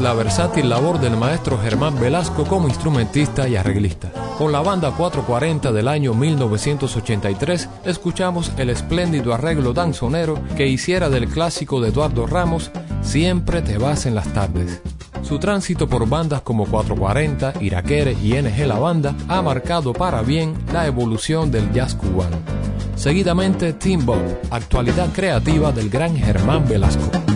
La versátil labor del maestro Germán Velasco como instrumentista y arreglista. Con la banda 440 del año 1983 escuchamos el espléndido arreglo danzonero que hiciera del clásico de Eduardo Ramos Siempre te vas en las tardes. Su tránsito por bandas como 440, Iraquere y NG La Banda ha marcado para bien la evolución del jazz cubano. Seguidamente, Team Bob, actualidad creativa del gran Germán Velasco.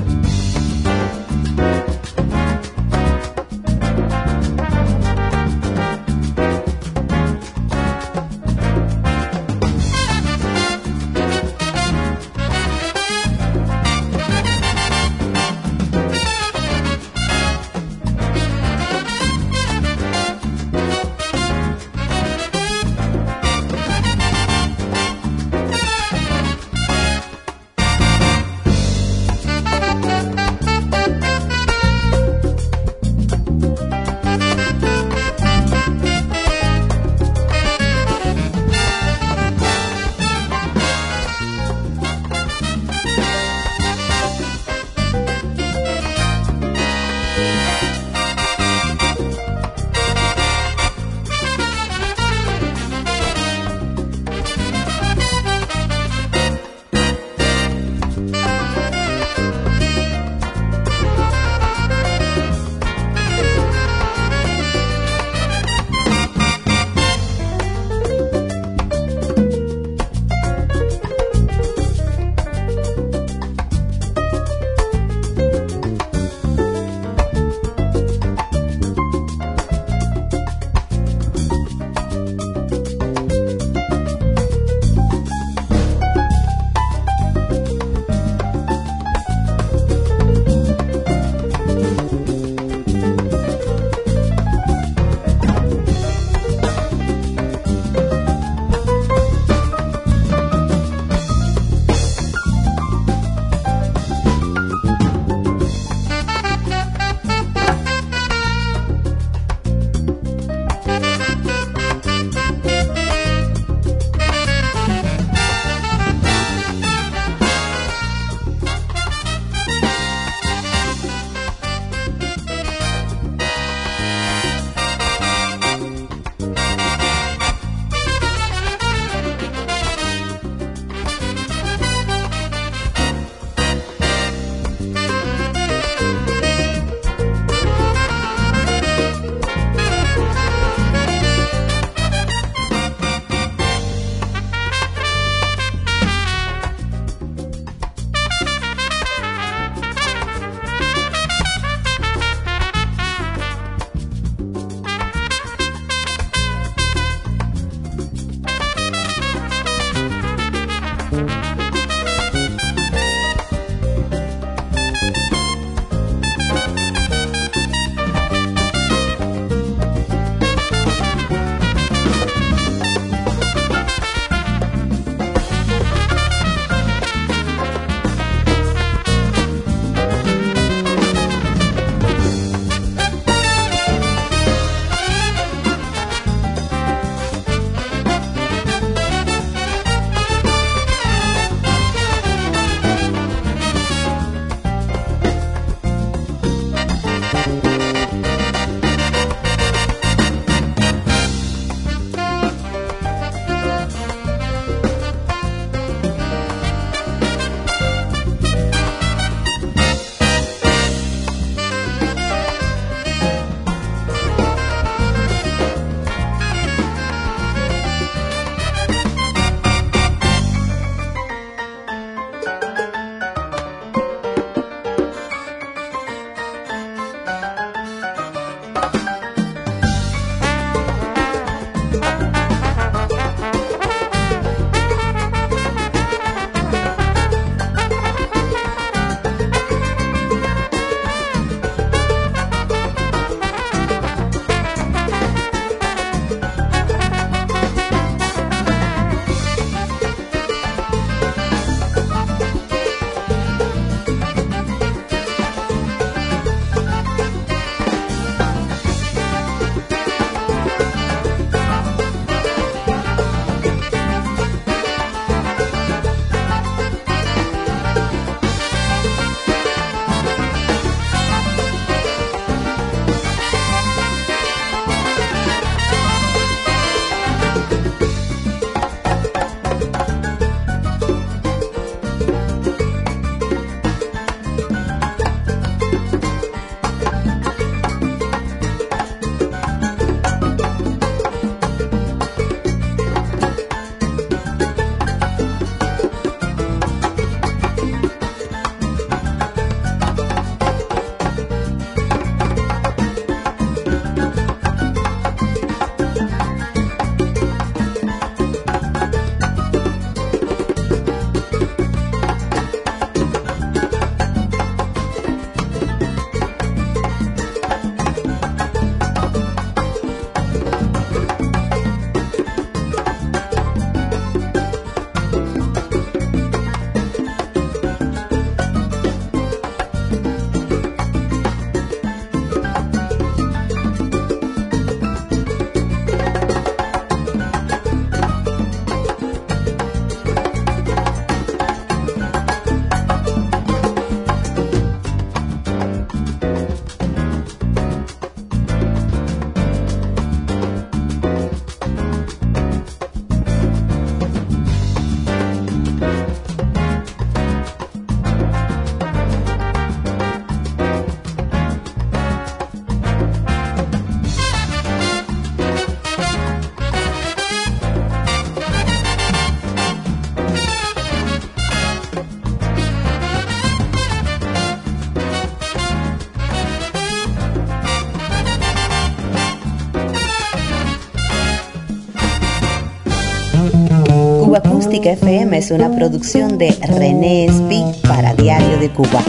FM es una producción de René Espi para Diario de Cuba.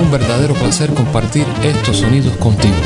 Un verdadero placer compartir estos sonidos contigo.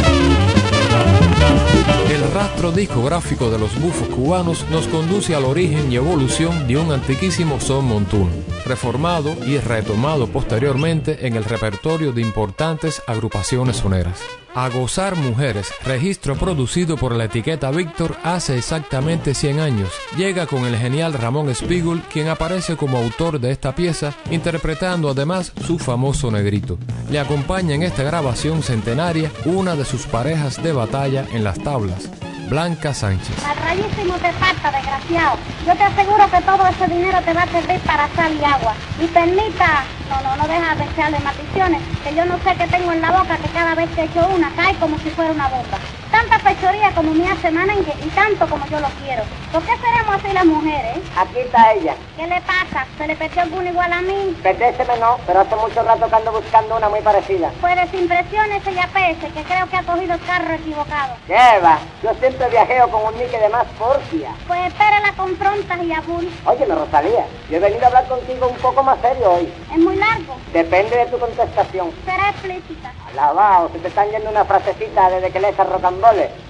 El rastro discográfico de los bufos cubanos nos conduce al origen y evolución de un antiquísimo son montuno, reformado y retomado posteriormente en el repertorio de importantes agrupaciones soneras. A Gozar Mujeres, registro producido por la etiqueta Víctor hace exactamente 100 años, llega con el genial Ramón Spiegel, quien aparece como autor de esta pieza, interpretando además su famoso negrito. Le acompaña en esta grabación centenaria una de sus parejas de batalla en las tablas, Blanca Sánchez. Al rayísimo te falta, desgraciado. Yo te aseguro que todo ese dinero te va a servir para sal y agua. Y permita, no, no, no deja de echarle maldiciones, que yo no sé qué tengo en la boca que cada vez que echo una cae como si fuera una bomba. Tanta pechoría como me hace Manengue y tanto como yo lo quiero. ¿Por qué seremos así las mujeres? Aquí está ella. ¿Qué le pasa? ¿Se le perdió alguna igual a mí? Perdéseme no, pero hace mucho rato que ando buscando una muy parecida. Pues desimpresiones ella pese, que creo que ha cogido el carro equivocado. ¿Qué va? Yo siempre viajeo con un nique de más porcia. Pues espera la confrontas y abul. Óyeme, Rosalía, yo he venido a hablar contigo un poco más serio hoy. Es muy largo. Depende de tu contestación. Será explícita. Alabao, se te están yendo una frasecita desde que lees a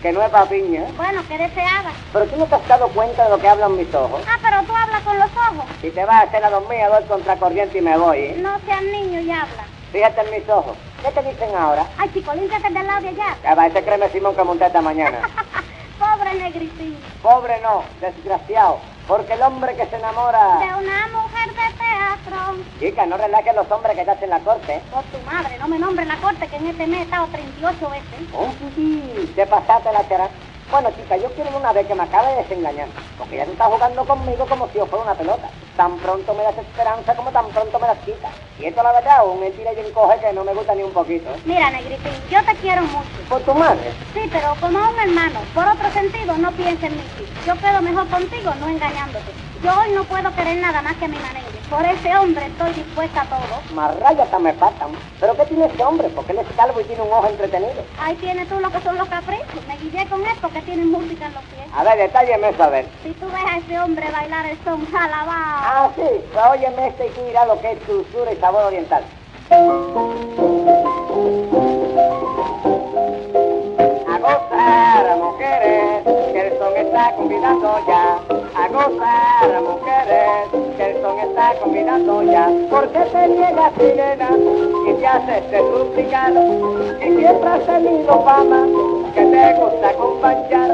que no es para piña. ¿eh? Bueno, que deseada. Pero tú no te has dado cuenta de lo que hablan mis ojos. Ah, pero tú hablas con los ojos. Si te vas a hacer la dormida, doy contracorriente y me voy. ¿eh? No seas niño y habla. Fíjate en mis ojos. ¿Qué te dicen ahora? Ay, chico, límpiate del lado de allá. Que va, ese créeme Simón que monté esta mañana. Pobre negritín. Pobre no, desgraciado. Porque el hombre que se enamora... De una mujer de teatro. Chica, no relajes los hombres que estás en la corte. Por tu madre, no me nombres la corte que en este mes he estado 38 veces. Oh, sí, te pasaste la chara. Bueno, chica, yo quiero una vez que me acabe de desengañar. Porque ya tú estás jugando conmigo como si yo fuera una pelota. Tan pronto me das esperanza como tan pronto me das quitas. Y esto la verdad, un tira y encoge que no me gusta ni un poquito. ¿eh? Mira, negritín, yo te quiero mucho. Por tu madre. Sí, pero como un hermano. Por otro sentido, no pienses en mí. Yo quedo mejor contigo, no engañándote. Yo hoy no puedo querer nada más que a mi manengue. Por ese hombre estoy dispuesta a todo. Hasta me faltan. ¿Pero qué tiene ese hombre? Porque él es calvo y tiene un ojo entretenido. Ahí tienes tú lo que son los caprichos. Me guillé con esto que tienen música en los pies. A ver, detálleme eso, a ver. Si tú ves a ese hombre bailar el son jalabao. Ah, sí. Pues óyeme este y tú dirás lo que es dulzura y sabor oriental. Gozar, mujeres, que el son está convidando ya. A gozar, mujeres, que el son está convidando ya. ¿Por qué te niegas, sirena, y te haces de suplicar? Y siempre has tenido fama, que te gusta acompañar.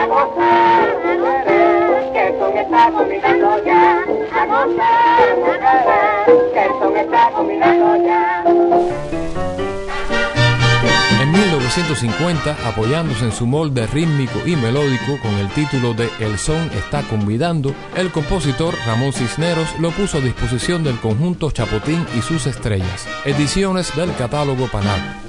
A gozar, mujeres, que el son está convidando ya. A gozar, mujeres, que el son está convidando ya. En 1950, apoyándose en su molde rítmico y melódico con el título de El son está convidando, el compositor Ramón Cisneros lo puso a disposición del conjunto Chapotín y sus estrellas, ediciones del catálogo Panal.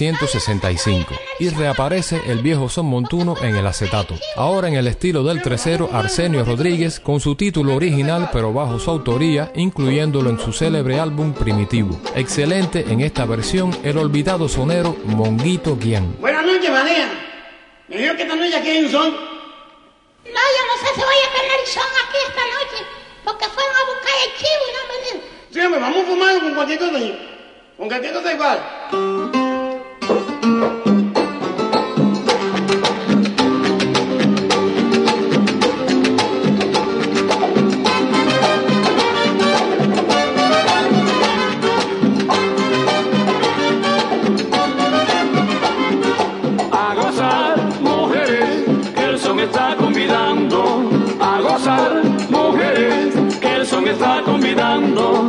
1965. Y reaparece el viejo son montuno en el acetato. Ahora en el estilo del tresero Arsenio Rodríguez, con su título original pero bajo su autoría, incluyéndolo en su célebre álbum Primitivo. Excelente en esta versión el olvidado sonero Monguito Guián. Buenas noches, María. Me dijo que esta noche aquí hay un son. No, yo no sé si voy a tener son aquí esta noche, porque fueron a buscar el chivo y no han venido. Sí, hombre, vamos a fumar con cualquier cosa. Con cualquier cosa igual. Está convidando.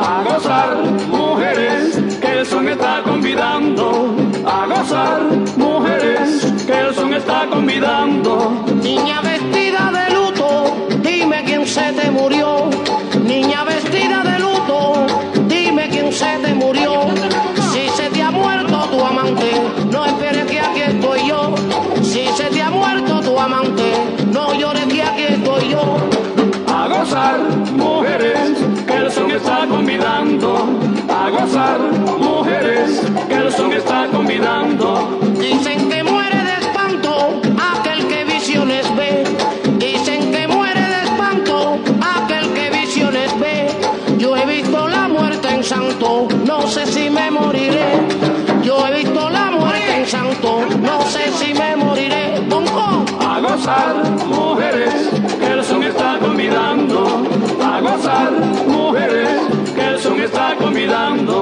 A gozar, mujeres, que el son está convidando. A gozar, mujeres, que el son está convidando. Niña vestida de luto, dime quién se te murió. Está convidando. A gozar, mujeres, que el son está convidando. Dicen que muere de espanto aquel que visiones ve. Dicen que muere de espanto aquel que visiones ve. Yo he visto la muerte en santo, no sé si me moriré. Yo he visto la muerte en santo, no sé si me moriré. Bongo. A gozar, mujeres, que el son está convidando. A gozar, está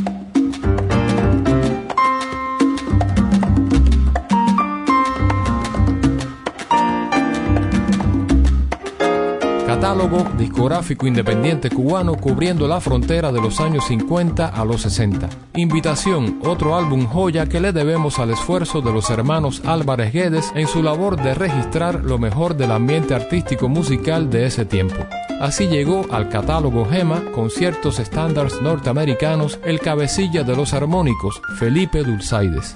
Catálogo discográfico independiente cubano cubriendo la frontera de los años 50 a los 60. Invitación, otro álbum joya que le debemos al esfuerzo de los hermanos Álvarez Guedes en su labor de registrar lo mejor del ambiente artístico musical de ese tiempo. Así llegó al catálogo Gema con ciertos estándares norteamericanos el cabecilla de los armónicos, Felipe Dulzaides.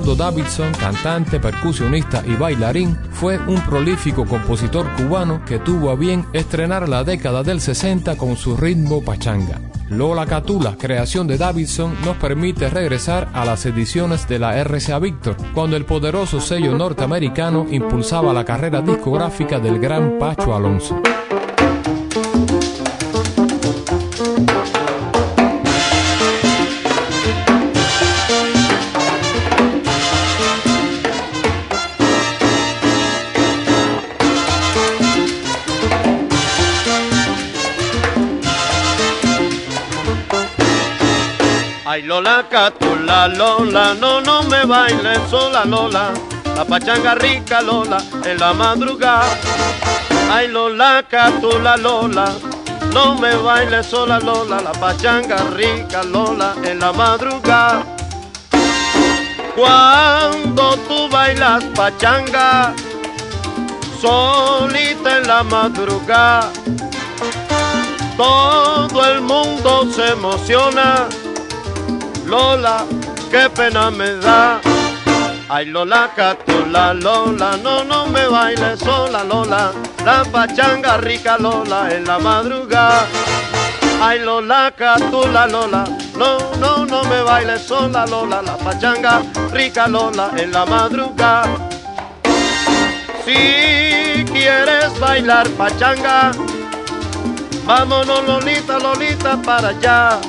Eduardo Davidson, cantante, percusionista y bailarín, fue un prolífico compositor cubano que tuvo a bien estrenar la década del 60 con su ritmo pachanga. Lola Catula, creación de Davidson, nos permite regresar a las ediciones de la RCA Victor, cuando el poderoso sello norteamericano impulsaba la carrera discográfica del gran Pacho Alonso. Lola Catula, Lola, no, no me bailes sola, Lola. La pachanga rica, Lola, en la madrugada. Ay, Lola Catula, Lola, no me bailes sola, Lola. La pachanga rica, Lola, en la madrugada. Cuando tú bailas pachanga, solita en la madrugada, todo el mundo se emociona Lola, qué pena me da. Ay Lola, catula, Lola, no, no me bailes sola, Lola. La pachanga rica, Lola, en la madrugada. Ay Lola, catula, Lola, no, no, no me bailes sola, Lola. La pachanga rica, Lola, en la madrugada. Si quieres bailar pachanga, vámonos Lolita, Lolita para allá.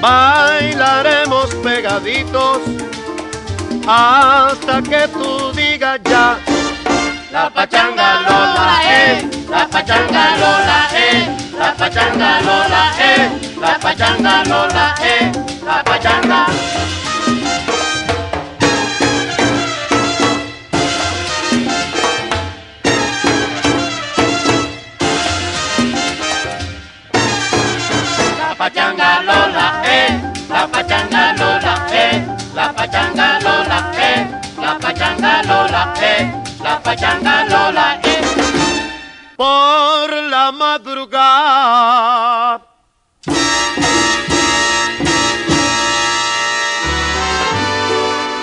Bailaremos pegaditos hasta que tú digas ya. La pachanga Lola es, la pachanga Lola es, la pachanga Lola es, la pachanga Lola es, la pachanga Lola es, la pachanga Lola es, la pachanga Lola es. Por la madrugada.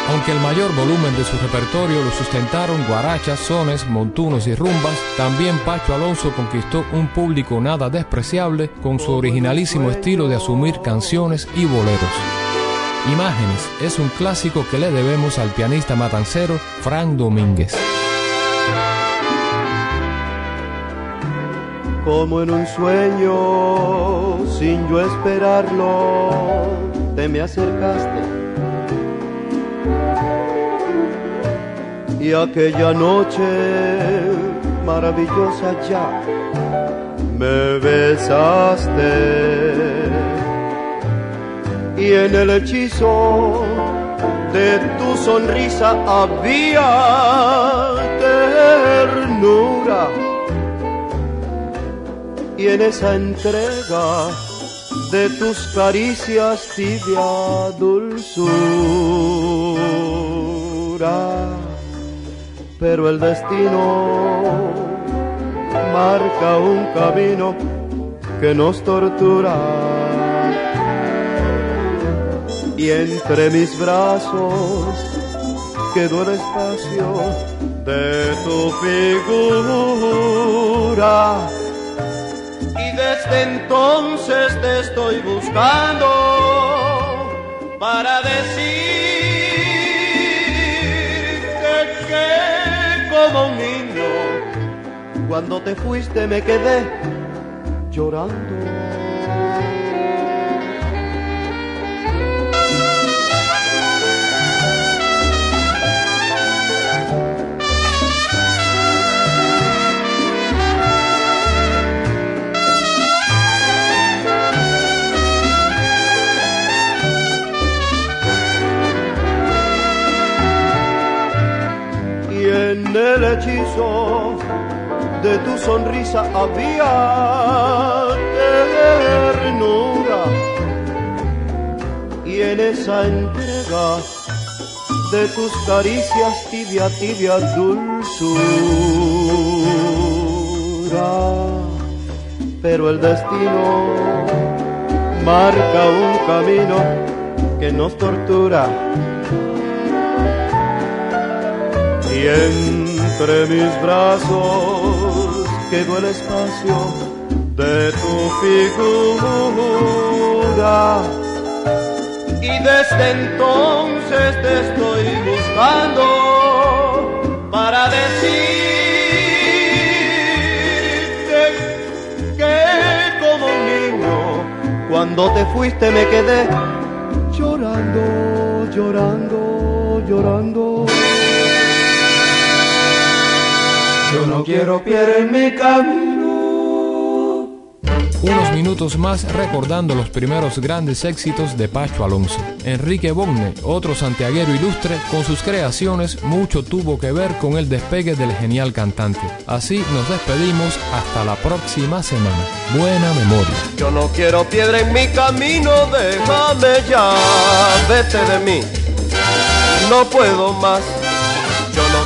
Aunque el mayor volumen de su repertorio lo sustentaron guarachas, sones, montunos y rumbas, también Pacho Alonso conquistó un público nada despreciable con su originalísimo estilo de asumir canciones y boleros. Imágenes es un clásico que le debemos al pianista matancero Frank Domínguez. Como en un sueño, sin yo esperarlo, te me acercaste. Y aquella noche maravillosa ya me besaste. Y en el hechizo de tu sonrisa había ternura y en esa entrega de tus caricias tibia dulzura. Pero el destino marca un camino que nos tortura. Y entre mis brazos quedó el espacio de tu figura y desde entonces te estoy buscando para decirte que como niño cuando te fuiste me quedé llorando. De tu sonrisa había ternura y en esa entrega de tus caricias tibia, tibia dulzura. Pero el destino marca un camino que nos tortura y entre mis brazos quedó el espacio de tu figura y desde entonces te estoy buscando para decirte que como un niño cuando te fuiste me quedé llorando, llorando, llorando. Yo no quiero piedra en mi camino. Unos minutos más recordando los primeros grandes éxitos de Pacho Alonso. Enrique Bogne, otro santiaguero ilustre, con sus creaciones mucho tuvo que ver con el despegue del genial cantante. Así nos despedimos hasta la próxima semana. Buena memoria. Yo no quiero piedra en mi camino, déjame ya, vete de mí. No puedo más.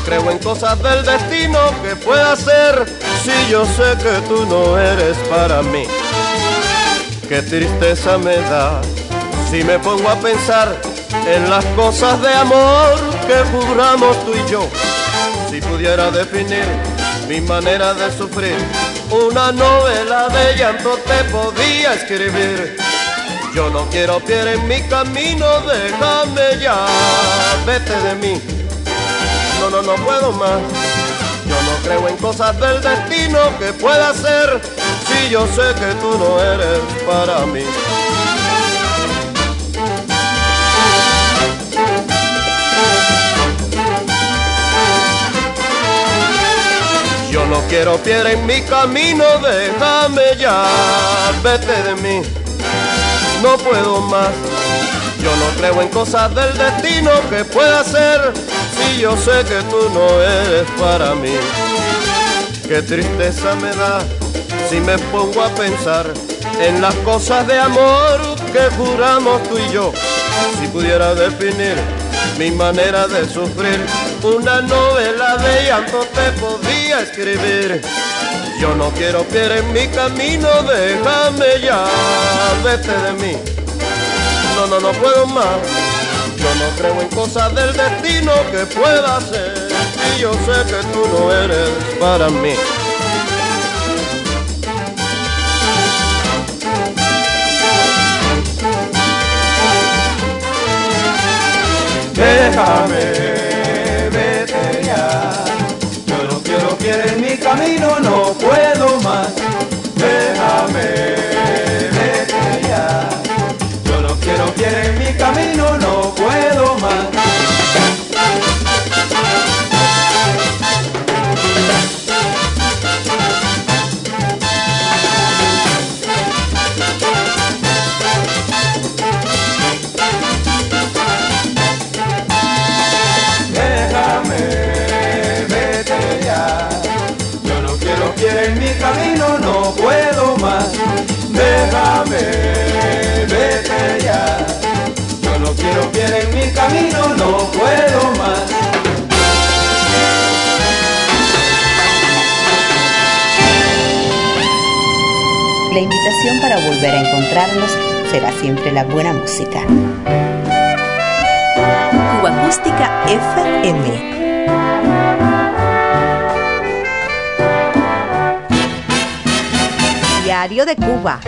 Creo en cosas del destino que pueda ser si yo sé que tú no eres para mí. Qué tristeza me da si me pongo a pensar en las cosas de amor que juramos tú y yo. Si pudiera definir mi manera de sufrir, una novela de llanto te podía escribir. Yo no quiero piedra en mi camino, déjame ya, vete de mí no, no, no puedo más. Yo no creo en cosas del destino que pueda ser si yo sé que tú no eres para mí. Yo no quiero piedra en mi camino, déjame ya, vete de mí, no puedo más. Yo no creo en cosas del destino que pueda ser si yo sé que tú no eres para mí. Qué tristeza me da si me pongo a pensar en las cosas de amor que juramos tú y yo. Si pudiera definir mi manera de sufrir, una novela de llanto te podría escribir. Yo no quiero piedra en mi camino, déjame ya, vete de mí. No, no, no puedo más. Yo no creo en cosas del destino que pueda ser. Y yo sé que tú no eres para mí. Déjame, vete ya. Yo no quiero piedra en mi camino, no puedo más. para volver a encontrarnos será siempre la buena música. Cuba Acústica FM. Diario de Cuba.